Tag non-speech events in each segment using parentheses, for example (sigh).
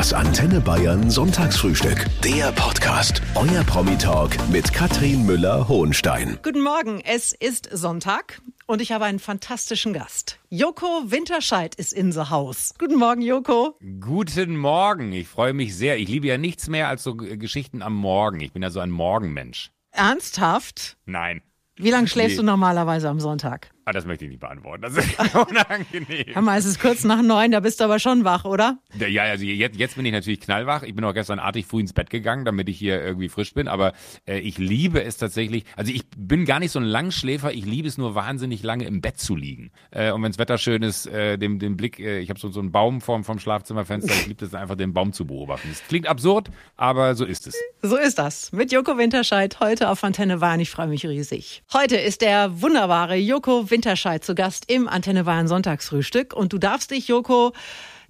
Das Antenne Bayern Sonntagsfrühstück. Der Podcast. Euer Promi-Talk mit Katrin Müller-Hohenstein. Guten Morgen, es ist Sonntag und ich habe einen fantastischen Gast. Joko Winterscheid ist in the house. Guten Morgen, Joko. Guten Morgen, ich freue mich sehr. Ich liebe ja nichts mehr als so Geschichten am Morgen. Ich bin ja so ein Morgenmensch. Ernsthaft? Nein. Wie lange schläfst Nee. du normalerweise am Sonntag? Ah, das möchte ich nicht beantworten. Das ist (laughs) unangenehm. Mal, es ist kurz nach neun, da bist du aber schon wach, oder? Ja, also jetzt, jetzt bin ich natürlich knallwach. Ich bin auch gestern artig früh ins Bett gegangen, damit ich hier irgendwie frisch bin. Aber äh, ich liebe es tatsächlich. Also ich bin gar nicht so ein Langschläfer. Ich liebe es nur wahnsinnig lange im Bett zu liegen. Äh, und wenn das Wetter schön ist, äh, dem, den Blick, äh, ich habe so, so einen Baum vorm, vom Schlafzimmerfenster. Ich liebe es einfach, den Baum zu beobachten. Es klingt absurd, aber so ist es. So ist das. Mit Joko Winterscheid heute auf Antenne Bayern. Ich freue mich riesig. Heute ist der wunderbare Joko Winterscheid zu Gast im Antenne Bayern Sonntagsfrühstück. Und du darfst dich, Joko,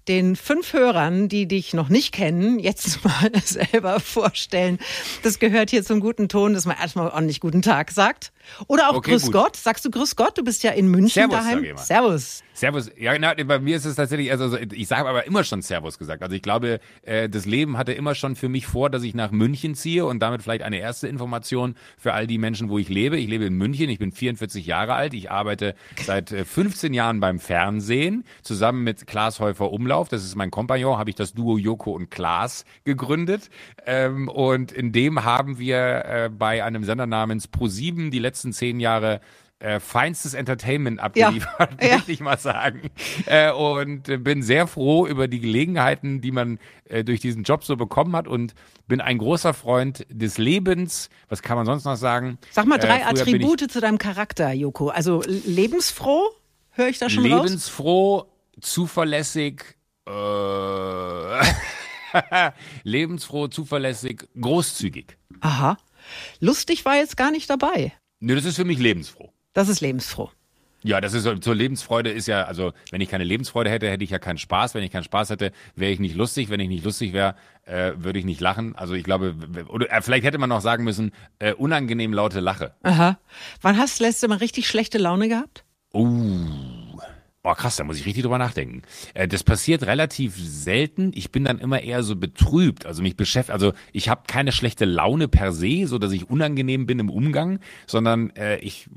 den fünf Hörern, die dich noch nicht kennen, jetzt (laughs) mal selber vorstellen. Das gehört hier zum guten Ton, dass man erstmal ordentlich guten Tag sagt. Oder auch Okay, Grüß gut. Gott. Sagst du Grüß Gott? Du bist ja in München Servus, daheim. Servus. Servus. Ja, na, bei mir ist es tatsächlich, also ich sage aber immer schon Servus gesagt. Also ich glaube, äh, das Leben hatte immer schon für mich vor, dass ich nach München ziehe und damit vielleicht eine erste Information für all die Menschen, wo ich lebe. Ich lebe in München, ich bin 44 Jahre alt, ich arbeite seit äh, 15 Jahren beim Fernsehen, zusammen mit Klaas Häufer Umlauf, das ist mein Kompagnon, habe ich das Duo Joko und Klaas gegründet. Ähm, und in dem haben wir äh, bei einem Sender namens Pro7 die letzten zehn Jahre äh, feinstes Entertainment abgeliefert, Ja. möchte ich mal sagen. Äh, und äh, bin sehr froh über die Gelegenheiten, die man äh, durch diesen Job so bekommen hat und bin ein großer Freund des Lebens. Was kann man sonst noch sagen? Sag mal drei Äh, ich Attribute zu deinem Charakter, Joko. Also lebensfroh, höre ich da schon raus? Lebensfroh, zuverlässig, äh, (laughs) lebensfroh, zuverlässig, großzügig. Aha. Lustig war jetzt gar nicht dabei. Nö, das ist für mich lebensfroh. Das ist lebensfroh. Ja, das ist so, zur Lebensfreude ist ja, also wenn ich keine Lebensfreude hätte, hätte ich ja keinen Spaß. Wenn ich keinen Spaß hätte, wäre ich nicht lustig. Wenn ich nicht lustig wäre, äh, würde ich nicht lachen. Also ich glaube, oder äh, vielleicht hätte man noch sagen müssen, äh, unangenehm laute Lache. Aha. Wann hast du letzte Mal richtig schlechte Laune gehabt? Uh. Oh krass, da muss ich richtig drüber nachdenken. Äh, das passiert relativ selten. Ich bin dann immer eher so betrübt, also mich beschäftigt. Also ich habe keine schlechte Laune per se, so dass ich unangenehm bin im Umgang, sondern äh, ich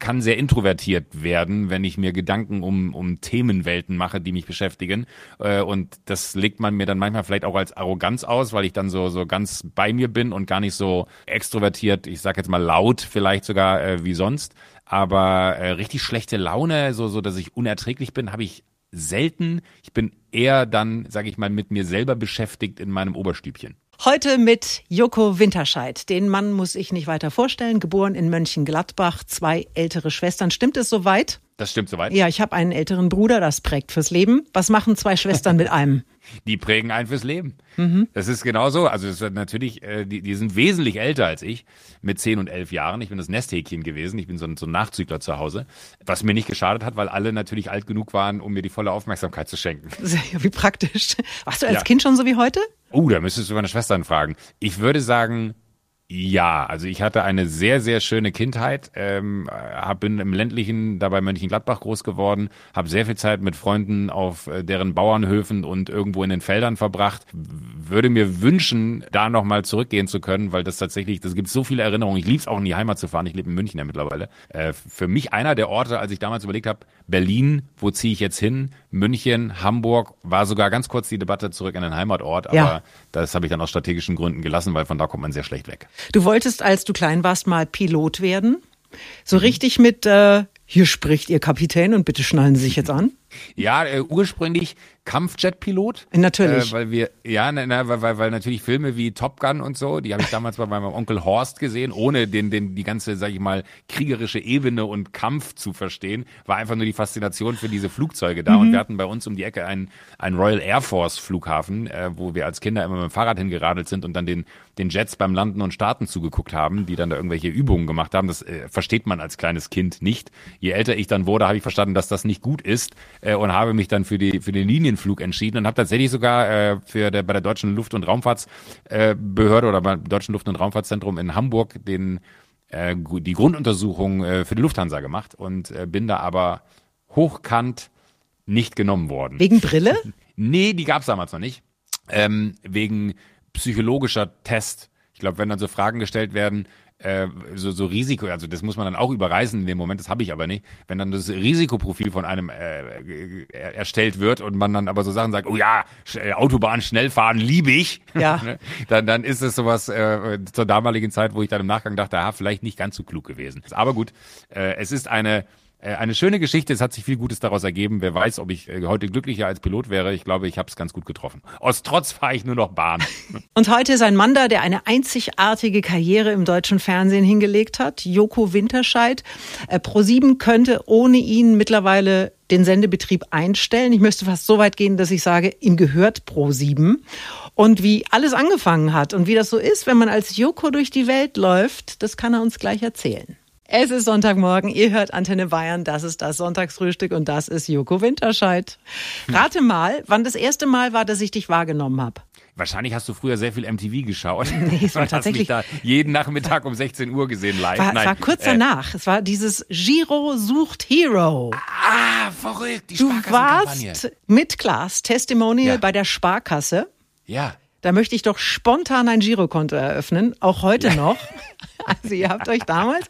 kann sehr introvertiert werden, wenn ich mir Gedanken um um Themenwelten mache, die mich beschäftigen. Äh, und das legt man mir dann manchmal vielleicht auch als Arroganz aus, weil ich dann so so ganz bei mir bin und gar nicht so extrovertiert. Ich sag jetzt mal laut, vielleicht sogar äh, wie sonst. Aber äh, richtig schlechte Laune, so, so dass ich unerträglich bin, habe ich selten. Ich bin eher dann, sage ich mal, mit mir selber beschäftigt in meinem Oberstübchen. Heute mit Joko Winterscheid. Den Mann muss ich nicht weiter vorstellen. Geboren in Mönchengladbach, zwei ältere Schwestern. Stimmt es soweit? Das stimmt soweit. Ja, ich habe einen älteren Bruder, das prägt fürs Leben. Was machen zwei Schwestern mit einem? (laughs) Die prägen einen fürs Leben. Das ist genau so. Also wird natürlich, äh, die, die sind wesentlich älter als ich, mit 10 und 11 Jahren. Ich bin das Nesthäkchen gewesen. Ich bin so ein, so ein Nachzügler zu Hause. Was mir nicht geschadet hat, weil alle natürlich alt genug waren, um mir die volle Aufmerksamkeit zu schenken. (laughs) Wie praktisch. Warst du als Ja. Kind schon so wie heute? Oh, da müsstest du meine Schwestern fragen. Ich würde sagen, ja. Also ich hatte eine sehr, sehr schöne Kindheit. Ähm, hab, bin im ländlichen, dabei Mönchengladbach groß geworden. Habe sehr viel Zeit mit Freunden auf äh, deren Bauernhöfen und irgendwo in den Feldern verbracht. Würde mir wünschen, da nochmal zurückgehen zu können, weil das tatsächlich, das gibt so viele Erinnerungen. Ich lieb's auch in die Heimat zu fahren. Ich lebe in München ja mittlerweile. Äh, für mich einer der Orte, als ich damals überlegt habe, Berlin, wo ziehe ich jetzt hin? München, Hamburg, war sogar ganz kurz die Debatte zurück in den Heimatort, aber Ja. das habe ich dann aus strategischen Gründen gelassen, weil von da kommt man sehr schlecht weg. Du wolltest, als du klein warst, mal Pilot werden. Mhm. So richtig mit, äh, hier spricht Ihr Kapitän und bitte schnallen Sie sich jetzt an. (laughs) Ja, äh, ursprünglich Kampfjet-Pilot. Natürlich. Äh, weil wir, ja, na, na, weil, weil, weil natürlich Filme wie Top Gun und so, die habe ich damals bei meinem Onkel Horst gesehen, ohne den, den, die ganze, sag ich mal, kriegerische Ebene und Kampf zu verstehen, war einfach nur die Faszination für diese Flugzeuge da. Und wir hatten bei uns um die Ecke einen, einen Royal Air Force Flughafen, äh, wo wir als Kinder immer mit dem Fahrrad hingeradelt sind und dann den, den Jets beim Landen und Starten zugeguckt haben, die dann da irgendwelche Übungen gemacht haben. Das äh, versteht man als kleines Kind nicht. Je älter ich dann wurde, habe ich verstanden, dass das nicht gut ist äh, und habe mich dann für die für den Linienflug entschieden und habe tatsächlich sogar äh, für der bei der deutschen Luft- und Raumfahrtsbehörde äh, oder beim deutschen Luft- und Raumfahrtszentrum in Hamburg den äh, die Grunduntersuchung äh, für die Lufthansa gemacht und äh, bin da aber hochkant nicht genommen worden. Wegen Brille? (laughs) Nee, die gab's damals noch nicht. ähm, wegen psychologischer Test. Ich glaube, wenn dann so Fragen gestellt werden, äh, so, so Risiko, also das muss man dann auch überreisen in dem Moment, das habe ich aber nicht. Wenn dann das Risikoprofil von einem äh, erstellt wird und man dann aber so Sachen sagt, oh ja, äh, Autobahn schnell fahren liebe ich, ja. (laughs) Ne, dann, dann ist es sowas äh, zur damaligen Zeit, wo ich dann im Nachgang dachte, ah, vielleicht nicht ganz so klug gewesen. Aber gut, äh, es ist eine eine schöne Geschichte, es hat sich viel Gutes daraus ergeben. Wer weiß, ob ich äh, heute glücklicher als Pilot wäre. Ich glaube, ich habe es ganz gut getroffen. Aus Trotz fahre ich nur noch Bahn. (laughs) Und heute ist ein Mann da, der eine einzigartige Karriere im deutschen Fernsehen hingelegt hat. Joko Winterscheid. Äh, Pro7 könnte ohne ihn mittlerweile den Sendebetrieb einstellen. Ich müsste fast so weit gehen, dass ich sage, ihm gehört Pro7. Und wie alles angefangen hat und wie das so ist, wenn man als Joko durch die Welt läuft, das kann er uns gleich erzählen. Es ist Sonntagmorgen, ihr hört Antenne Bayern, das ist das Sonntagsfrühstück und das ist Joko Winterscheid. Rate mal, wann das erste Mal war, dass ich dich wahrgenommen habe. Wahrscheinlich hast du früher sehr viel MTV geschaut. Nee, es war (laughs) tatsächlich hast mich da jeden Nachmittag um 16 Uhr gesehen live. War, Nein, es war kurz äh, danach. Es war dieses Giro sucht Hero. Ah, verrückt, die Du warst mit Klaas Testimonial Ja. bei der Sparkasse. Ja. Da möchte ich doch spontan ein Girokonto eröffnen, auch heute noch. (laughs) Also ihr habt euch damals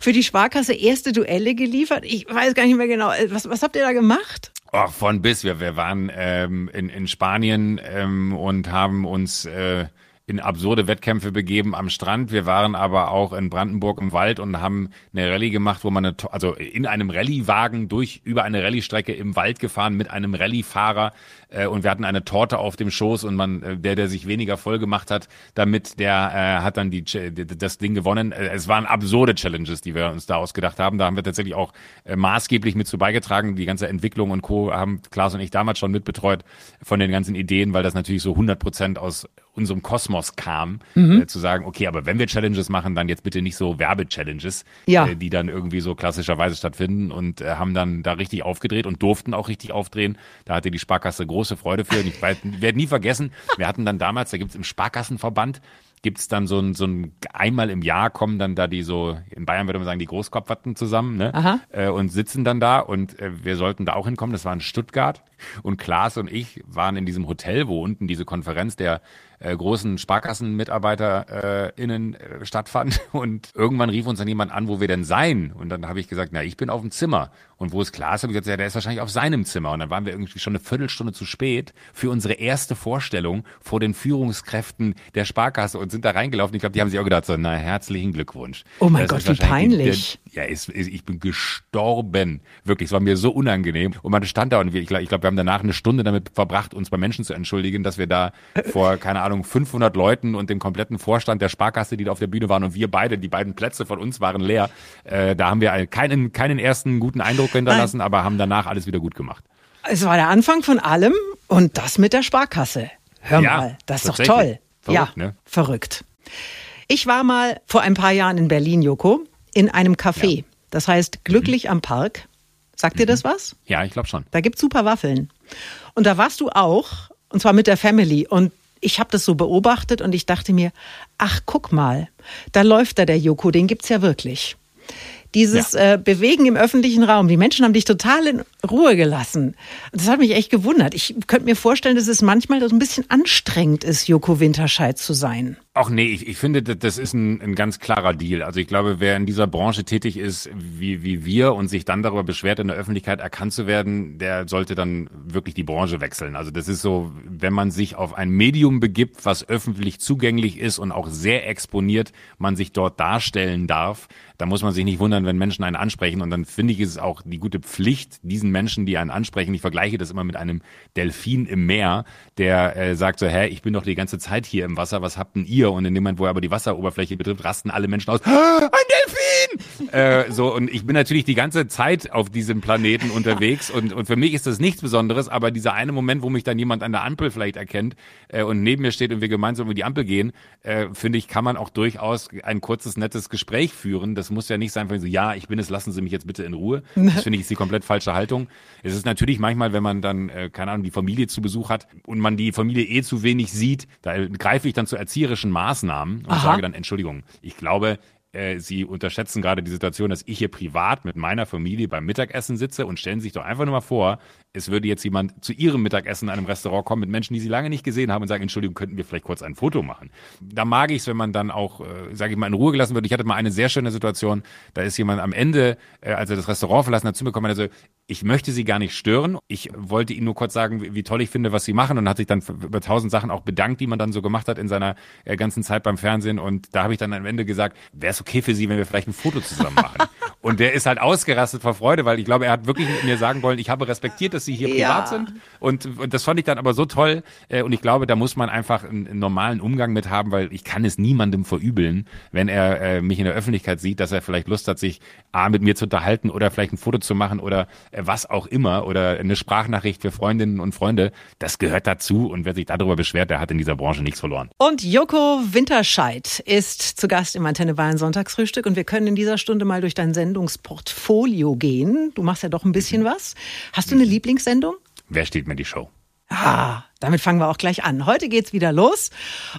für die Sparkasse erste Duelle geliefert. Ich weiß gar nicht mehr genau. Was, was habt ihr da gemacht? Oh, von bis. Wir, wir waren ähm, in, in Spanien ähm, und haben uns äh, in absurde Wettkämpfe begeben am Strand. Wir waren aber auch in Brandenburg im Wald und haben eine Rallye gemacht, wo man eine, also in einem Rallyewagen durch über eine Rallye-Strecke im Wald gefahren mit einem Rallye-Fahrer äh, und wir hatten eine Torte auf dem Schoß und man, äh, der, der sich weniger voll gemacht hat, damit der äh, hat dann die- das Ding gewonnen. Äh, Es waren absurde Challenges, die wir uns da ausgedacht haben. Da haben wir tatsächlich auch äh, maßgeblich mit zu beigetragen. Die ganze Entwicklung und Co. haben Klaas und ich damals schon mitbetreut von den ganzen Ideen, weil das natürlich so 100 Prozent aus unserem Kosmos kam, äh, zu sagen, okay, aber wenn wir Challenges machen, dann jetzt bitte nicht so Werbe-Challenges, Ja. äh, die dann irgendwie so klassischerweise stattfinden und äh, haben dann da richtig aufgedreht und durften auch richtig aufdrehen. Da hatte die Sparkasse große Freude für. Und ich werde (laughs) nie vergessen, wir hatten dann damals, da gibt's im Sparkassenverband, gibt's dann so ein, so ein, einmal im Jahr kommen dann da die so, in Bayern würde man sagen, die Großkopferten zusammen, ne? Aha. Äh, und sitzen dann da und äh, wir sollten da auch hinkommen. Das war in Stuttgart. Und Klaas und ich waren in diesem Hotel, wo unten diese Konferenz der äh, großen SparkassenmitarbeiterInnen äh, stattfand. (laughs) Und irgendwann rief uns dann jemand an, wo wir denn seien. Und dann habe ich gesagt, na, ich bin auf dem Zimmer. Und wo ist Klaas? Habe ich gesagt, ja, der ist wahrscheinlich auf seinem Zimmer. Und dann waren wir irgendwie schon eine Viertelstunde zu spät für unsere erste Vorstellung vor den Führungskräften der Sparkasse und sind da reingelaufen. Ich glaube, die haben sich auch gedacht, so, na, herzlichen Glückwunsch. Oh mein Das Gott, wie peinlich. Der, ja, ist, ist, ich bin gestorben. Wirklich, es war mir so unangenehm. Und man stand da und wir, ich glaube, ich glaub, wir haben danach eine Stunde damit verbracht, uns bei Menschen zu entschuldigen, dass wir da vor, keine Ahnung, 500 Leuten und dem kompletten Vorstand der Sparkasse, die da auf der Bühne waren und wir beide, die beiden Plätze von uns waren leer. Äh, da haben wir einen- keinen, keinen ersten guten Eindruck hinterlassen, aber haben danach alles wieder gut gemacht. Es war der Anfang von allem und das mit der Sparkasse. Hör Ja, mal, das ist doch toll. Verrückt, ja, ne? verrückt. Ich war mal vor ein paar Jahren in Berlin, Joko, in einem Café. Das heißt Glücklich am Park. Sagt Mhm. dir das was? Ja, ich glaube schon. Da gibt's super Waffeln. Und da warst du auch, und zwar mit der Family. Und ich habe das so beobachtet und ich dachte mir, ach, guck mal, da läuft da der Joko, den gibt's ja wirklich. Dieses äh, Bewegen im öffentlichen Raum, die Menschen haben dich total in Ruhe gelassen. Das hat mich echt gewundert. Ich könnte mir vorstellen, dass es manchmal so ein bisschen anstrengend ist, Joko Winterscheid zu sein. Auch nee, ich, ich finde, das- das ist ein, ein ganz klarer Deal. Also ich glaube, wer in dieser Branche tätig ist, wie, wie wir und sich dann darüber beschwert, in der Öffentlichkeit erkannt zu werden, der sollte dann wirklich die Branche wechseln. Also das ist so, wenn man sich auf ein Medium begibt, was öffentlich zugänglich ist und auch sehr exponiert, man sich dort darstellen darf, da muss man sich nicht wundern, wenn Menschen einen ansprechen. Und dann finde ich, ist es auch die gute Pflicht, diesen Menschen, die einen ansprechen, ich vergleiche das immer mit einem Delfin im Meer, der äh, sagt so, hä, ich bin doch die ganze Zeit hier im Wasser, was habt denn ihr? Und in dem Moment, wo er aber die Wasseroberfläche betrifft, rasten alle Menschen aus, "Ah, ein Delfin! Äh, so, und ich bin natürlich die ganze Zeit auf diesem Planeten unterwegs und, und für mich ist das nichts Besonderes, aber dieser eine Moment, wo mich dann jemand an der Ampel vielleicht erkennt äh, und neben mir steht und wir gemeinsam über die Ampel gehen, äh, finde ich, kann man auch durchaus ein kurzes, nettes Gespräch führen. Das muss ja nicht sein, von so, ja, ich bin es, lassen Sie mich jetzt bitte in Ruhe. Das finde ich ist die komplett falsche Haltung. Es ist natürlich manchmal, wenn man dann, äh, keine Ahnung, die Familie zu Besuch hat und man die Familie eh zu wenig sieht, da greife ich dann zu erzieherischen Maßnahmen und Aha. sage dann, Entschuldigung, ich glaube, äh, Sie unterschätzen gerade die Situation, dass ich hier privat mit meiner Familie beim Mittagessen sitze und stellen sich doch einfach nur mal vor, es würde jetzt jemand zu Ihrem Mittagessen in einem Restaurant kommen mit Menschen, die Sie lange nicht gesehen haben und sagen, Entschuldigung, könnten wir vielleicht kurz ein Foto machen. Da mag ich es, wenn man dann auch, äh, sage ich mal, in Ruhe gelassen wird. Ich hatte mal eine sehr schöne Situation, da ist jemand am Ende, äh, als er das Restaurant verlassen hat, zu mir gekommen und er so, ich möchte Sie gar nicht stören. Ich wollte Ihnen nur kurz sagen, wie, wie toll ich finde, was Sie machen und hat sich dann über tausend Sachen auch bedankt, die man dann so gemacht hat in seiner äh, ganzen Zeit beim Fernsehen. Und da habe ich dann am Ende gesagt, wäre es okay für Sie, wenn wir vielleicht ein Foto zusammen machen. (laughs) und der ist halt ausgerastet vor Freude, weil ich glaube, er hat wirklich mit mir sagen wollen, ich habe respektiert, dass Sie hier Ja. privat sind. Und, und das fand ich dann aber so toll. Äh, und ich glaube, da muss man einfach einen, einen normalen Umgang mit haben, weil ich kann es niemandem verübeln, wenn er äh, mich in der Öffentlichkeit sieht, dass er vielleicht Lust hat, sich A, mit mir zu unterhalten oder vielleicht ein Foto zu machen oder äh, was auch immer oder eine Sprachnachricht für Freundinnen und Freunde. Das gehört dazu und wer sich darüber beschwert, der hat in dieser Branche nichts verloren. Und Joko Winterscheid ist zu Gast im Antenne Bayern Sonntagsfrühstück und wir können in dieser Stunde mal durch dein Sendungsportfolio gehen. Du machst ja doch ein bisschen was. Hast du eine Lieblingssendung? Wer steht mir die Show? Ah, damit fangen wir auch gleich an. Heute geht's wieder los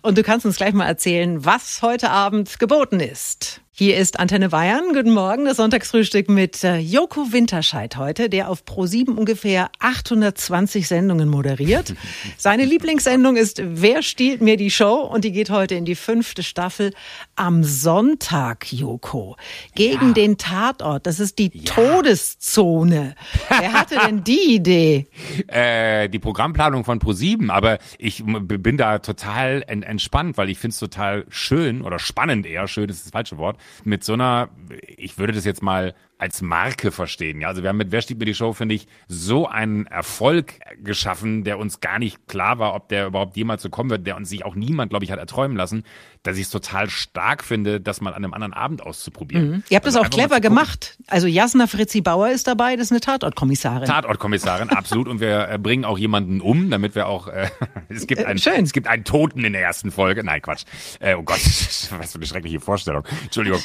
und du kannst uns gleich mal erzählen, was heute Abend geboten ist. Hier ist Antenne Bayern. Guten Morgen, das Sonntagsfrühstück mit äh, Joko Winterscheid heute, der auf Pro7 ungefähr 820 Sendungen moderiert. (laughs) Seine Lieblingssendung ist Wer stiehlt mir die Show? Und die geht heute in die fünfte Staffel am Sonntag, Joko. Gegen Ja. den Tatort. Das ist die Todeszone. Wer hatte denn die Idee? (laughs) äh, die Programmplanung von Pro7, aber ich bin da total en entspannt, weil ich finde es total schön oder spannend eher, schön ist das falsche Wort, mit so einer, ich würde das jetzt mal als Marke verstehen. Ja, also wir haben mit Wer steht mir die Show, finde ich, so einen Erfolg geschaffen, der uns gar nicht klar war, ob der überhaupt jemals so kommen wird, der uns sich auch niemand, glaube ich, hat erträumen lassen, dass ich es total stark finde, das mal an einem anderen Abend auszuprobieren. Ihr habt das Also auch clever gemacht. Also Jasna Fritzi Bauer ist dabei, das ist eine Tatortkommissarin. Tatortkommissarin, (laughs) absolut. Und wir äh, bringen auch jemanden um, damit wir auch, äh, (laughs) es gibt Äh, einen, schön. es gibt einen Toten in der ersten Folge. Nein, Quatsch. Äh, oh Gott, (laughs) was für eine schreckliche Vorstellung. Entschuldigung.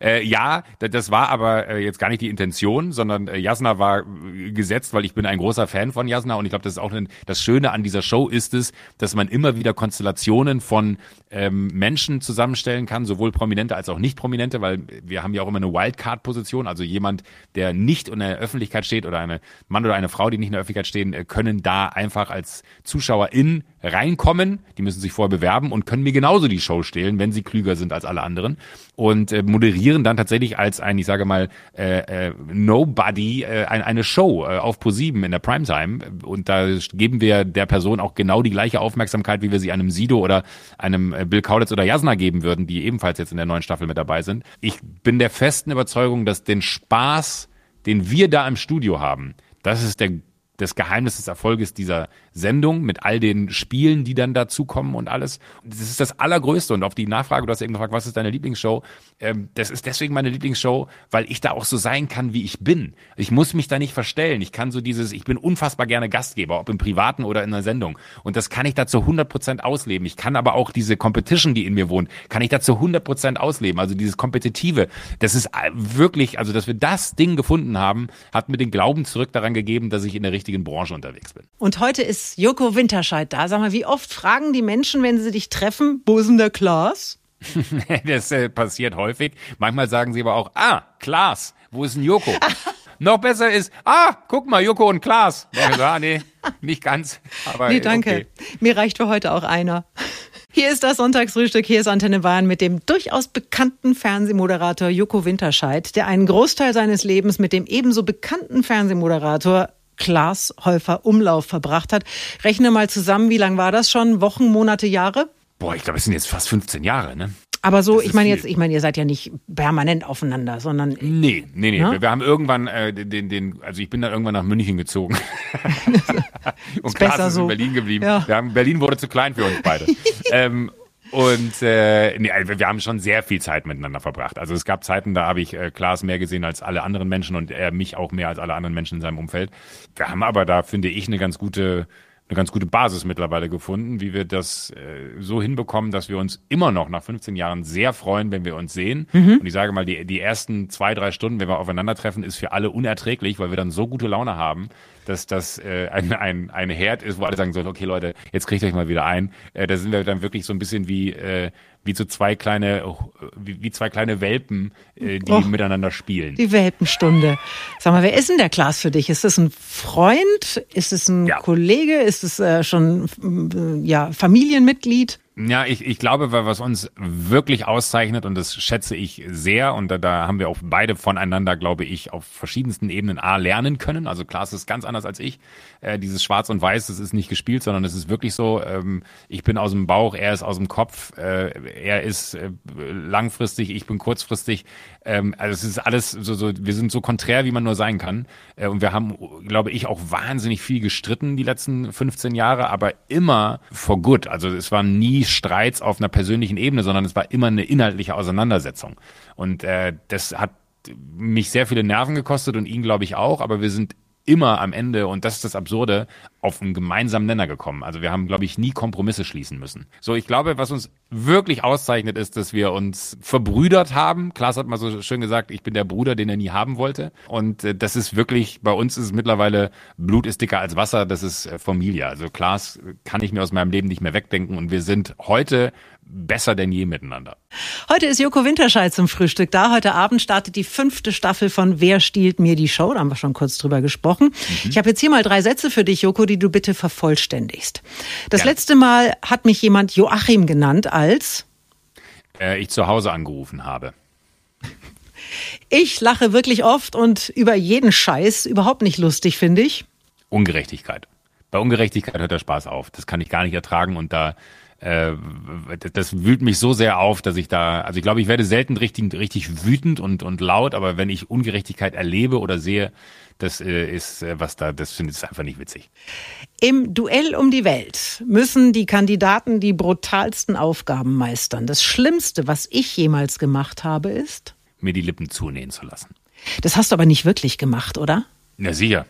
Äh, ja, da- das war aber äh, jetzt gar nicht die Intention, sondern äh, Jasna war äh, gesetzt, weil ich bin ein großer Fan von Jasna und ich glaube, das ist auch ein, das Schöne an dieser Show ist es, dass man immer wieder Konstellationen von ähm, Menschen zusammenstellen kann, sowohl Prominente als auch nicht Prominente, weil wir haben ja auch immer eine Wildcard-Position, also jemand, der nicht in der Öffentlichkeit steht oder eine Mann oder eine Frau, die nicht in der Öffentlichkeit stehen, äh, können da einfach als Zuschauerin reinkommen. Die müssen sich vorher bewerben und können mir genauso die Show stehlen, wenn sie klüger sind als alle anderen und äh, moderieren dann tatsächlich als ein, ich sage mal, äh, äh, Nobody äh, ein, eine Show äh, auf ProSieben in der Primetime und da geben wir der Person auch genau die gleiche Aufmerksamkeit, wie wir sie einem Sido oder einem äh, Bill Kaulitz oder Jasna geben würden, die ebenfalls jetzt in der neuen Staffel mit dabei sind. Ich bin der festen Überzeugung, dass den Spaß, den wir da im Studio haben, das ist der das Geheimnis des Erfolges dieser Sendung mit all den Spielen, die dann dazukommen und alles. Das ist das Allergrößte. Und auf die Nachfrage, du hast eben gefragt, was ist deine Lieblingsshow? Ähm, das ist deswegen meine Lieblingsshow, weil ich da auch so sein kann, wie ich bin. Ich muss mich da nicht verstellen. Ich kann so dieses, ich bin unfassbar gerne Gastgeber, ob im Privaten oder in einer Sendung. Und das kann ich da zu 100 Prozent ausleben. Ich kann aber auch diese Competition, die in mir wohnt, kann ich da zu 100 Prozent ausleben. Also dieses Kompetitive, das ist wirklich, also dass wir das Ding gefunden haben, hat mir den Glauben zurück daran gegeben, dass ich in der richtigen Branche unterwegs bin. Und heute ist Joko Winterscheid da. Sag mal, wie oft fragen die Menschen, wenn sie dich treffen, wo ist denn der Klaas? (laughs) Das äh, passiert häufig. Manchmal sagen sie aber auch, ah, Klaas, wo ist denn Joko? (laughs) Noch besser ist, ah, guck mal, Joko und Klaas. Ja, (laughs) nee, nicht ganz. Aber Nee, danke. Okay. Mir reicht für heute auch einer. Hier ist das Sonntagsfrühstück, hier ist Antenne Bayern mit dem durchaus bekannten Fernsehmoderator Joko Winterscheid, der einen Großteil seines Lebens mit dem ebenso bekannten Fernsehmoderator Klaas Häufer Umlauf verbracht hat. Rechne mal zusammen, wie lang war das schon? Wochen, Monate, Jahre? Boah, ich glaube, es sind jetzt fast 15 Jahre, ne? Aber so, Das ich meine jetzt, ich meine, ihr seid ja nicht permanent aufeinander, sondern Nee, nee, nee. Ja? Wir, haben irgendwann äh, den, den, also ich bin dann irgendwann nach München gezogen. (laughs) und Klaas ist so. in Berlin geblieben. Ja. Haben, Berlin wurde zu klein für uns beide. (laughs) ähm, und äh, nee, also wir haben schon sehr viel Zeit miteinander verbracht. Also es gab Zeiten, da habe ich äh, Klaas mehr gesehen als alle anderen Menschen und er mich auch mehr als alle anderen Menschen in seinem Umfeld. Wir haben aber da, finde ich, eine ganz gute eine ganz gute Basis mittlerweile gefunden, wie wir das äh, so hinbekommen, dass wir uns immer noch nach 15 Jahren sehr freuen, wenn wir uns sehen. Und ich sage mal, die, die ersten zwei, drei Stunden, wenn wir aufeinandertreffen, ist für alle unerträglich, weil wir dann so gute Laune haben, dass das äh, ein, ein, ein Herd ist, wo alle sagen sollen, okay Leute, jetzt kriegt euch mal wieder ein. Äh, da sind wir dann wirklich so ein bisschen wie, äh, wie so zwei kleine, wie, wie zwei kleine Welpen, äh, die oh, miteinander spielen. Die Welpenstunde. Sag mal, wer ist denn der Klaas für dich? Ist das ein Freund? Ist es ein ja. Kollege? Ist es äh, schon äh, ja, Familienmitglied? Ja, ich, ich glaube, was uns wirklich auszeichnet, und das schätze ich sehr, und da, da haben wir auch beide voneinander, glaube ich, auf verschiedensten Ebenen A lernen können. Also Klaas ist ganz anders als ich. Äh, dieses Schwarz und Weiß, das ist nicht gespielt, sondern es ist wirklich so, ähm, ich bin aus dem Bauch, er ist aus dem Kopf, äh, er ist äh, langfristig, ich bin kurzfristig. Ähm, also es ist alles so, so, wir sind so konträr, wie man nur sein kann. Äh, und wir haben, glaube ich, auch wahnsinnig viel gestritten die letzten 15 Jahre, aber immer for good. Also es war nie Streits auf einer persönlichen Ebene, sondern es war immer eine inhaltliche Auseinandersetzung. Und äh, das hat mich sehr viele Nerven gekostet und ihn, glaube ich, auch, aber wir sind immer am Ende, und das ist das Absurde, auf einen gemeinsamen Nenner gekommen. Also wir haben, glaube ich, nie Kompromisse schließen müssen. So, ich glaube, was uns wirklich auszeichnet, ist, dass wir uns verbrüdert haben. Klaas hat mal so schön gesagt, ich bin der Bruder, den er nie haben wollte. Und äh, das ist wirklich, bei uns ist es mittlerweile, Blut ist dicker als Wasser, das ist äh, Familie. Also Klaas kann ich mir aus meinem Leben nicht mehr wegdenken. Und wir sind heute besser denn je miteinander. Heute ist Joko Winterscheid zum Frühstück da. Heute Abend startet die fünfte Staffel von Wer stiehlt mir die Show? Da haben wir schon kurz drüber gesprochen. Mhm. Ich habe jetzt hier mal drei Sätze für dich, Joko, die du bitte vervollständigst. Das ja. letzte Mal hat mich jemand Joachim genannt als äh, ich zu Hause angerufen habe. Ich lache wirklich oft und über jeden Scheiß überhaupt nicht lustig, finde ich. Ungerechtigkeit. Bei Ungerechtigkeit hört der Spaß auf. Das kann ich gar nicht ertragen und da äh, das wühlt mich so sehr auf, dass ich da, also ich glaube, ich werde selten richtig, richtig wütend und, und laut, aber wenn ich Ungerechtigkeit erlebe oder sehe, das äh, ist äh, was da, das finde ich einfach nicht witzig. Im Duell um die Welt müssen die Kandidaten die brutalsten Aufgaben meistern. Das Schlimmste, was ich jemals gemacht habe, ist? Mir die Lippen zunähen zu lassen. Das hast du aber nicht wirklich gemacht, oder? Na sicher.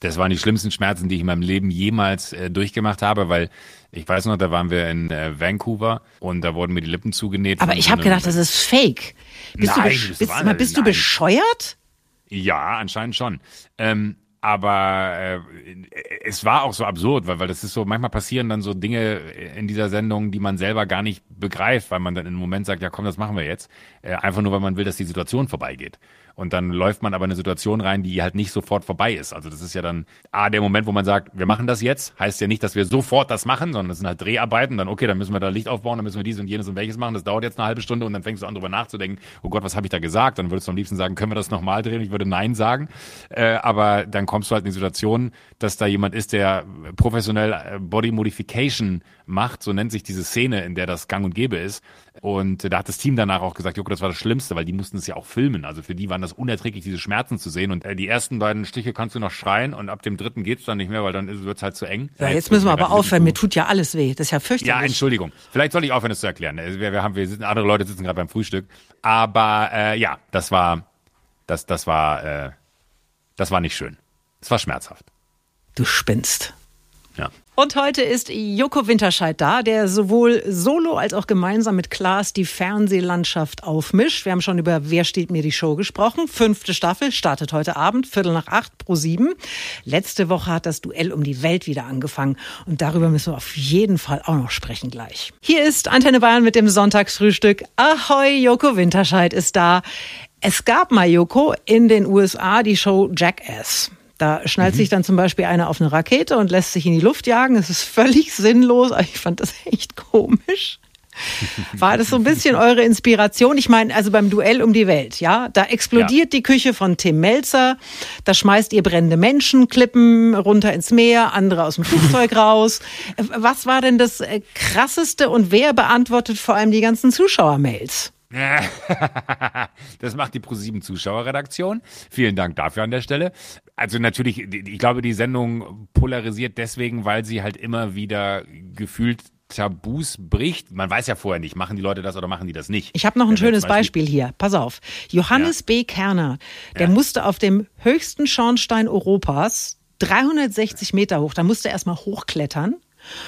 Das waren die schlimmsten Schmerzen, die ich in meinem Leben jemals äh, durchgemacht habe, weil ich weiß noch, da waren wir in äh, Vancouver und da wurden mir die Lippen zugenäht. Aber ich habe gedacht, das ist fake. Bist nein, du, bist, bist, bist du bescheuert? Ja, anscheinend schon. Ähm, aber äh, es war auch so absurd, weil, weil das ist so, manchmal passieren dann so Dinge in dieser Sendung, die man selber gar nicht begreift, weil man dann im Moment sagt, ja komm, das machen wir jetzt. Äh, einfach nur, weil man will, dass die Situation vorbeigeht. Und dann läuft man aber in eine Situation rein, die halt nicht sofort vorbei ist. Also das ist ja dann A, der Moment, wo man sagt, wir machen das jetzt, heißt ja nicht, dass wir sofort das machen, sondern das sind halt Dreharbeiten, dann okay, dann müssen wir da Licht aufbauen, dann müssen wir dies und jenes und welches machen, das dauert jetzt eine halbe Stunde und dann fängst du an drüber nachzudenken, oh Gott, was habe ich da gesagt? Dann würdest du am liebsten sagen, können wir das nochmal drehen? Ich würde Nein sagen. Äh, aber dann kommst du halt in die Situation, dass da jemand ist, der professionell äh, Body Modification macht, so nennt sich diese Szene, in der das gang und gäbe ist. Und da hat das Team danach auch gesagt, Joko, das war das Schlimmste, weil die mussten es ja auch filmen. Also für die waren das unerträglich, diese Schmerzen zu sehen. Und äh, die ersten beiden Stiche kannst du noch schreien und ab dem dritten geht's dann nicht mehr, weil dann wird es halt zu eng. Ja, jetzt, müssen wir aber aufhören. Mir tut ja alles weh. Das ist ja fürchterlich. Ja, Entschuldigung. Vielleicht soll ich aufhören, das zu erklären. Wir, wir haben, wir sitzen, andere Leute sitzen gerade beim Frühstück. Aber äh, ja, das war, das, das war, äh, das war nicht schön. Es war schmerzhaft. Du spinnst. Ja. Und heute ist Joko Winterscheid da, der sowohl solo als auch gemeinsam mit Klaas die Fernsehlandschaft aufmischt. Wir haben schon über Wer steht mir die Show gesprochen. Fünfte Staffel startet heute Abend, Viertel nach acht pro sieben. Letzte Woche hat das Duell um die Welt wieder angefangen. Und darüber müssen wir auf jeden Fall auch noch sprechen gleich. Hier ist Antenne Bayern mit dem Sonntagsfrühstück. Ahoi, Joko Winterscheid ist da. Es gab mal, Joko, in den USA die Show Jackass. Da schnallt mhm. sich dann zum Beispiel einer auf eine Rakete und lässt sich in die Luft jagen. Das ist völlig sinnlos. Ich fand das (laughs) echt komisch. War das so ein bisschen (laughs) eure Inspiration? Ich meine, also beim Duell um die Welt, ja, da explodiert ja. die Küche von Tim Melzer, da schmeißt ihr brennende Menschenklippen runter ins Meer, andere aus dem Flugzeug (laughs) raus. Was war denn das äh, krasseste und wer beantwortet vor allem die ganzen Zuschauermails? (laughs) das macht die ProSieben Zuschauerredaktion. Vielen Dank dafür an der Stelle. Also natürlich, ich glaube, die Sendung polarisiert deswegen, weil sie halt immer wieder gefühlt Tabus bricht. Man weiß ja vorher nicht, machen die Leute das oder machen die das nicht. Ich habe noch ein schönes Beispiel, Beispiel, hier. Pass auf. Johannes ja. B. Kerner, der ja. musste auf dem höchsten Schornstein Europas 360 Meter hoch, da musste er erstmal hochklettern.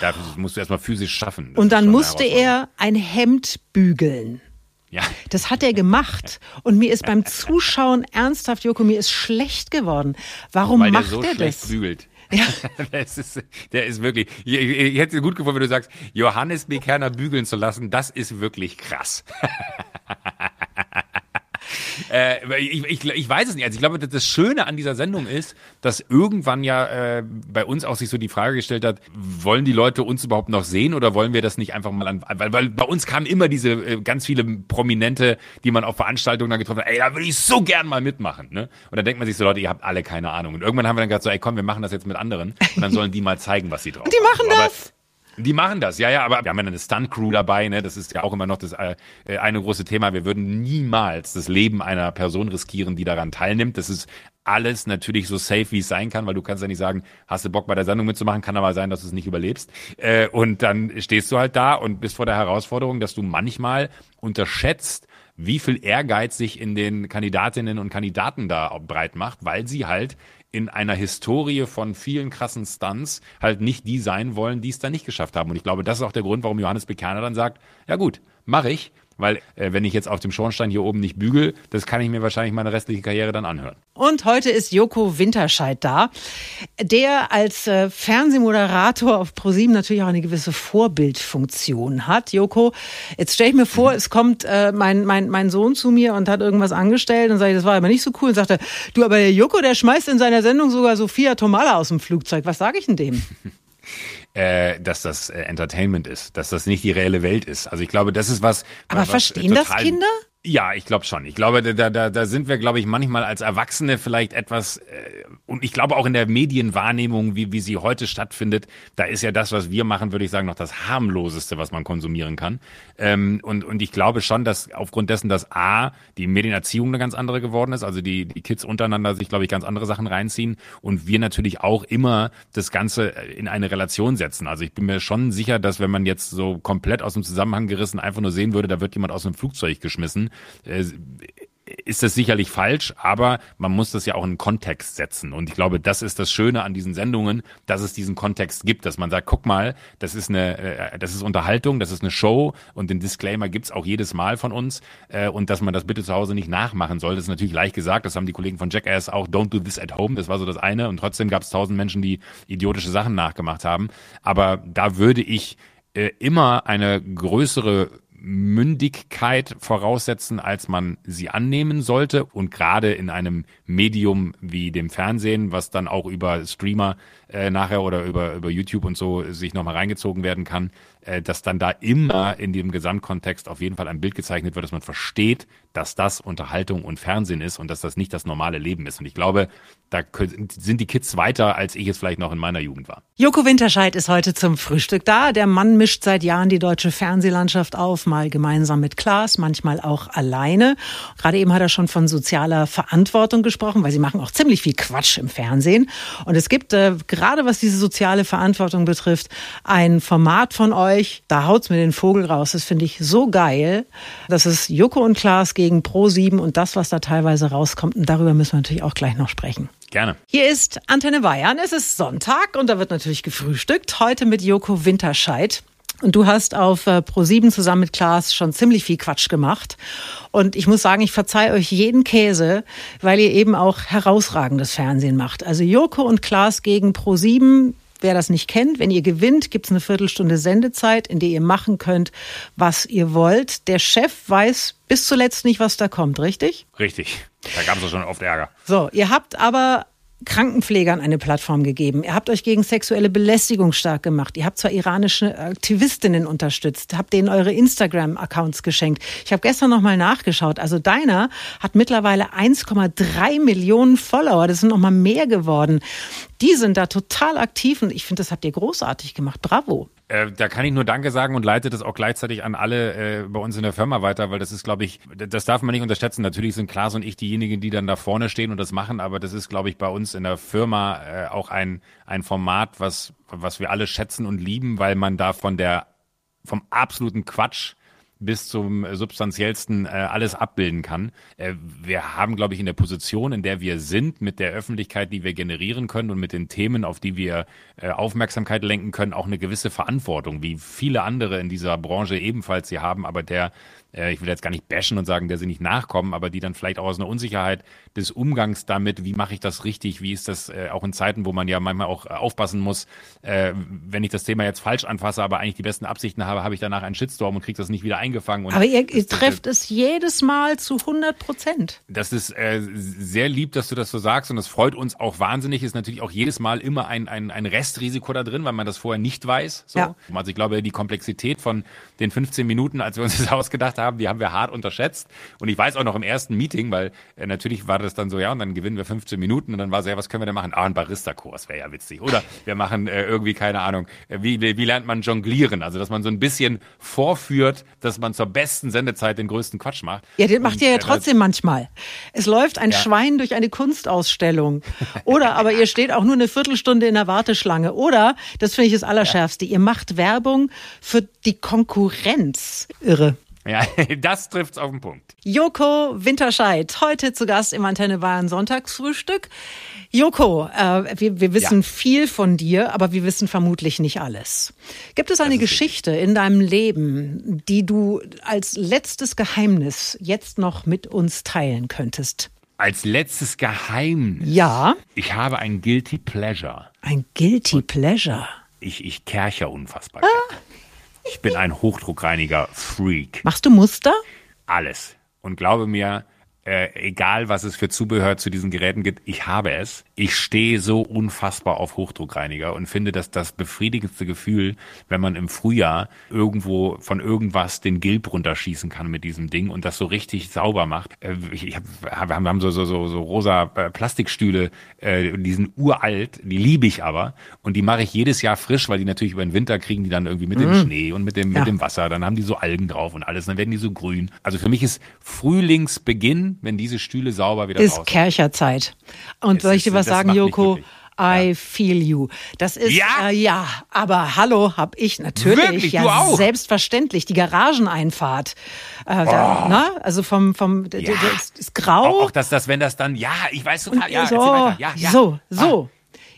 Das musst du erstmal physisch schaffen. Das und dann musste er ein Hemd bügeln. Ja. Das hat er gemacht. Und mir ist beim Zuschauen ernsthaft, Joko, mir ist schlecht geworden. Warum Weil macht so er das? Bügelt. Ja. (laughs) das ist, der ist wirklich, ich, ich hätte es gut gefunden, wenn du sagst, Johannes B. Kerner bügeln zu lassen, das ist wirklich krass. (laughs) Äh, ich, ich, ich weiß es nicht. Also ich glaube, das Schöne an dieser Sendung ist, dass irgendwann ja äh, bei uns auch sich so die Frage gestellt hat, wollen die Leute uns überhaupt noch sehen oder wollen wir das nicht einfach mal an, weil, weil bei uns kamen immer diese äh, ganz viele Prominente, die man auf Veranstaltungen dann getroffen hat, ey, da würde ich so gern mal mitmachen. Ne? Und dann denkt man sich so, Leute, ihr habt alle keine Ahnung. Und irgendwann haben wir dann gesagt so, ey komm, wir machen das jetzt mit anderen und dann sollen die mal zeigen, was sie drauf haben. Die machen haben. das! Die machen das, ja, ja, aber wir haben ja eine Stunt-Crew dabei, ne? Das ist ja auch immer noch das äh, eine große Thema. Wir würden niemals das Leben einer Person riskieren, die daran teilnimmt. Das ist alles natürlich so safe, wie es sein kann, weil du kannst ja nicht sagen, hast du Bock bei der Sendung mitzumachen, kann aber sein, dass du es nicht überlebst. Äh, und dann stehst du halt da und bist vor der Herausforderung, dass du manchmal unterschätzt, wie viel Ehrgeiz sich in den Kandidatinnen und Kandidaten da breit macht, weil sie halt in einer Historie von vielen krassen Stunts halt nicht die sein wollen, die es dann nicht geschafft haben. Und ich glaube, das ist auch der Grund, warum Johannes Bekerner dann sagt, ja gut, mache ich, weil äh, wenn ich jetzt auf dem Schornstein hier oben nicht bügel, das kann ich mir wahrscheinlich meine restliche Karriere dann anhören. Und heute ist Joko Winterscheid da, der als äh, Fernsehmoderator auf ProSieben natürlich auch eine gewisse Vorbildfunktion hat. Joko, jetzt stelle ich mir vor, mhm. es kommt äh, mein, mein, mein Sohn zu mir und hat irgendwas angestellt und sage ich, das war aber nicht so cool und sagte, du, aber der Joko, der schmeißt in seiner Sendung sogar Sophia Tomala aus dem Flugzeug. Was sage ich denn dem? (laughs) äh, dass das äh, Entertainment ist, dass das nicht die reelle Welt ist. Also ich glaube, das ist was. Aber was verstehen das Kinder? Ja, ich glaube schon. Ich glaube, da, da, da sind wir, glaube ich, manchmal als Erwachsene vielleicht etwas, äh, und ich glaube auch in der Medienwahrnehmung, wie, wie sie heute stattfindet, da ist ja das, was wir machen, würde ich sagen, noch das harmloseste, was man konsumieren kann. Ähm, und, und ich glaube schon, dass aufgrund dessen, dass A, die Medienerziehung eine ganz andere geworden ist, also die, die Kids untereinander sich, glaube ich, ganz andere Sachen reinziehen und wir natürlich auch immer das Ganze in eine Relation setzen. Also ich bin mir schon sicher, dass wenn man jetzt so komplett aus dem Zusammenhang gerissen einfach nur sehen würde, da wird jemand aus einem Flugzeug geschmissen, äh, ist das sicherlich falsch, aber man muss das ja auch in Kontext setzen. Und ich glaube, das ist das Schöne an diesen Sendungen, dass es diesen Kontext gibt, dass man sagt, guck mal, das ist eine, äh, das ist Unterhaltung, das ist eine Show und den Disclaimer gibt's auch jedes Mal von uns äh, und dass man das bitte zu Hause nicht nachmachen soll. Das ist natürlich leicht gesagt, das haben die Kollegen von Jackass auch, don't do this at home, das war so das eine und trotzdem gab's tausend Menschen, die idiotische Sachen nachgemacht haben. Aber da würde ich immer eine größere Mündigkeit voraussetzen, als man sie annehmen sollte. Und gerade in einem Medium wie dem Fernsehen, was dann auch über Streamer äh, nachher oder über, über YouTube und so sich nochmal reingezogen werden kann, äh, dass dann da immer in dem Gesamtkontext auf jeden Fall ein Bild gezeichnet wird, dass man versteht, dass das Unterhaltung und Fernsehen ist und dass das nicht das normale Leben ist. Und ich glaube, da sind die Kids weiter, als ich es vielleicht noch in meiner Jugend war. Joko Winterscheid ist heute zum Frühstück da. Der Mann mischt seit Jahren die deutsche Fernsehlandschaft auf, mal gemeinsam mit Klaas, manchmal auch alleine. Gerade eben hat er schon von sozialer Verantwortung gesprochen, weil sie machen auch ziemlich viel Quatsch im Fernsehen. Und es gibt äh, gerade was diese soziale Verantwortung betrifft, ein Format von euch, da haut's mir den Vogel raus. Das finde ich so geil. Das ist Joko und Klaas gegen Pro7 und das, was da teilweise rauskommt. Und darüber müssen wir natürlich auch gleich noch sprechen. Gerne. Hier ist Antenne Bayern. Es ist Sonntag und da wird natürlich gefrühstückt. Heute mit Joko Winterscheid. Und du hast auf äh, Pro7 zusammen mit Klaas schon ziemlich viel Quatsch gemacht. Und ich muss sagen, ich verzeih euch jeden Käse, weil ihr eben auch herausragendes Fernsehen macht. Also Joko und Klaas gegen Pro7. Wer das nicht kennt, wenn ihr gewinnt, gibt es eine Viertelstunde Sendezeit, in der ihr machen könnt, was ihr wollt. Der Chef weiß bis zuletzt nicht, was da kommt, richtig? Richtig. Da gab es schon oft Ärger. So, ihr habt aber Krankenpflegern eine Plattform gegeben. Ihr habt euch gegen sexuelle Belästigung stark gemacht. Ihr habt zwar iranische Aktivistinnen unterstützt, habt denen eure Instagram-Accounts geschenkt. Ich habe gestern noch mal nachgeschaut. Also deiner hat mittlerweile 1,3 Millionen Follower. Das sind noch mal mehr geworden. Die sind da total aktiv und ich finde, das habt ihr großartig gemacht. Bravo. Äh, da kann ich nur Danke sagen und leite das auch gleichzeitig an alle äh, bei uns in der Firma weiter, weil das ist, glaube ich, das darf man nicht unterschätzen. Natürlich sind Klaas und ich diejenigen, die dann da vorne stehen und das machen, aber das ist, glaube ich, bei uns in der Firma äh, auch ein, ein Format, was, was wir alle schätzen und lieben, weil man da von der, vom absoluten Quatsch bis zum substanziellsten äh, alles abbilden kann. Äh, wir haben, glaube ich, in der Position, in der wir sind, mit der Öffentlichkeit, die wir generieren können und mit den Themen, auf die wir äh, Aufmerksamkeit lenken können, auch eine gewisse Verantwortung, wie viele andere in dieser Branche ebenfalls sie haben. Aber der äh, ich will jetzt gar nicht bashen und sagen, der sie nicht nachkommen, aber die dann vielleicht auch aus einer Unsicherheit des Umgangs damit, wie mache ich das richtig, wie ist das äh, auch in Zeiten, wo man ja manchmal auch äh, aufpassen muss, äh, wenn ich das Thema jetzt falsch anfasse, aber eigentlich die besten Absichten habe, habe ich danach einen Shitstorm und kriege das nicht wieder eingefangen. aber ihr, ihr trefft es jedes Mal zu 100 Prozent. Das ist äh, sehr lieb, dass du das so sagst und das freut uns auch wahnsinnig. Ist natürlich auch jedes Mal immer ein, ein, ein Restrisiko da drin, weil man das vorher nicht weiß. So. Ja. Also ich glaube, die Komplexität von den 15 Minuten, als wir uns das (laughs) ausgedacht haben, die haben wir hart unterschätzt. Und ich weiß auch noch im ersten Meeting, weil äh, natürlich war das dann so, ja, und dann gewinnen wir 15 Minuten und dann war so, ja, was können wir denn machen? Ah, ein Barista-Kurs wäre ja witzig. Oder (laughs) wir machen äh, irgendwie, keine Ahnung, äh, wie, wie lernt man jonglieren? Also, dass man so ein bisschen vorführt, dass man zur besten Sendezeit den größten Quatsch macht. Ja, den macht und, ihr ja äh, trotzdem manchmal. Es läuft ein ja. Schwein durch eine Kunstausstellung. Oder aber ihr steht auch nur eine Viertelstunde in der Warteschlange. Oder, das finde ich das Allerschärfste, ja. ihr macht Werbung für die Konkurrenz. Irre. Ja, (laughs) das trifft's auf den Punkt. Joko Winterscheid, heute zu Gast im Antenne Bayern Sonntagsfrühstück. Joko, äh, wir, wir wissen ja. viel von dir, aber wir wissen vermutlich nicht alles. Gibt es eine Geschichte in deinem Leben, die du als letztes Geheimnis jetzt noch mit uns teilen könntest? Als letztes Geheimnis? Ja. Ich habe ein Guilty Pleasure. Ein Guilty Pleasure? Ich, ich kerche unfassbar. Ah. Ich bin ein Hochdruckreiniger-Freak. Machst du Muster? Alles. Und glaube mir, äh, egal was es für Zubehör zu diesen Geräten gibt, ich habe es. Ich stehe so unfassbar auf Hochdruckreiniger und finde das das befriedigendste Gefühl, wenn man im Frühjahr irgendwo von irgendwas den Gilb runterschießen kann mit diesem Ding und das so richtig sauber macht. Äh, ich, hab, wir haben so, so, so, so rosa äh, Plastikstühle, äh, die sind uralt, die liebe ich aber und die mache ich jedes Jahr frisch, weil die natürlich über den Winter kriegen die dann irgendwie mit dem mhm. Schnee und mit dem, ja. mit dem Wasser, dann haben die so Algen drauf und alles, dann werden die so grün. Also für mich ist Frühlingsbeginn wenn diese Stühle sauber wieder ist Kercherzeit. Und es soll ich dir was sagen, Joko? I ja. feel you. Das ist ja, äh, ja aber hallo, hab ich natürlich Wirklich? ja selbstverständlich die Garageneinfahrt. Äh, oh. da, ne? Also vom vom ja. das ist grau. Auch, auch dass das wenn das dann ja, ich weiß total, ja, so, ja, ja, so, so. Ah.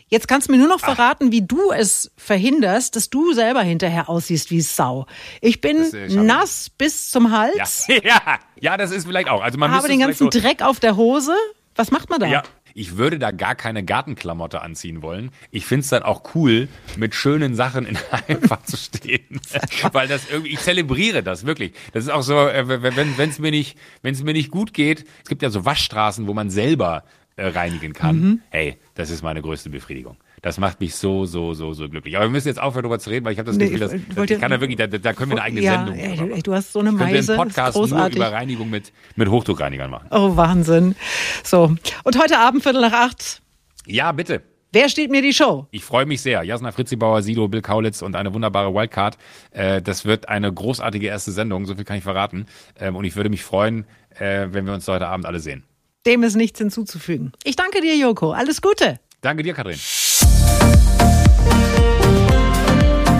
Jetzt kannst du mir nur noch verraten, wie du es verhinderst, dass du selber hinterher aussiehst wie Sau. Ich bin das, äh, nass bis zum Hals. Ja. (laughs) ja. ja, das ist vielleicht auch. Also man habe den ganzen so Dreck auf der Hose. Was macht man da? Ja. Ich würde da gar keine Gartenklamotte anziehen wollen. Ich finde es dann auch cool, mit schönen Sachen in der Einfahrt zu stehen. (laughs) Weil das irgendwie, ich zelebriere das wirklich. Das ist auch so, äh, wenn es mir nicht, wenn es mir nicht gut geht. Es gibt ja so Waschstraßen, wo man selber äh, reinigen kann. Mhm. Hey, das ist meine größte Befriedigung. Das macht mich so, so, so, so glücklich. Aber wir müssen jetzt aufhören, darüber zu reden, weil ich habe das nee, Gefühl, dass, ich, dass ich kann da wirklich, da, da können wir eine eigene ja, Sendung machen. Ey, du hast so eine Meise. einen Podcast großartig. nur über Reinigung mit, mit Hochdruckreinigern machen. Oh, Wahnsinn. So. Und heute Abend, Viertel nach acht. Ja, bitte. Wer steht mir die Show? Ich freue mich sehr. Jasna Fritzibauer, Sido, Bill Kaulitz und eine wunderbare Wildcard. Äh, das wird eine großartige erste Sendung, so viel kann ich verraten. Ähm, und ich würde mich freuen, äh, wenn wir uns heute Abend alle sehen. Dem ist nichts hinzuzufügen. Ich danke dir, Joko. Alles Gute. Danke dir, Katrin.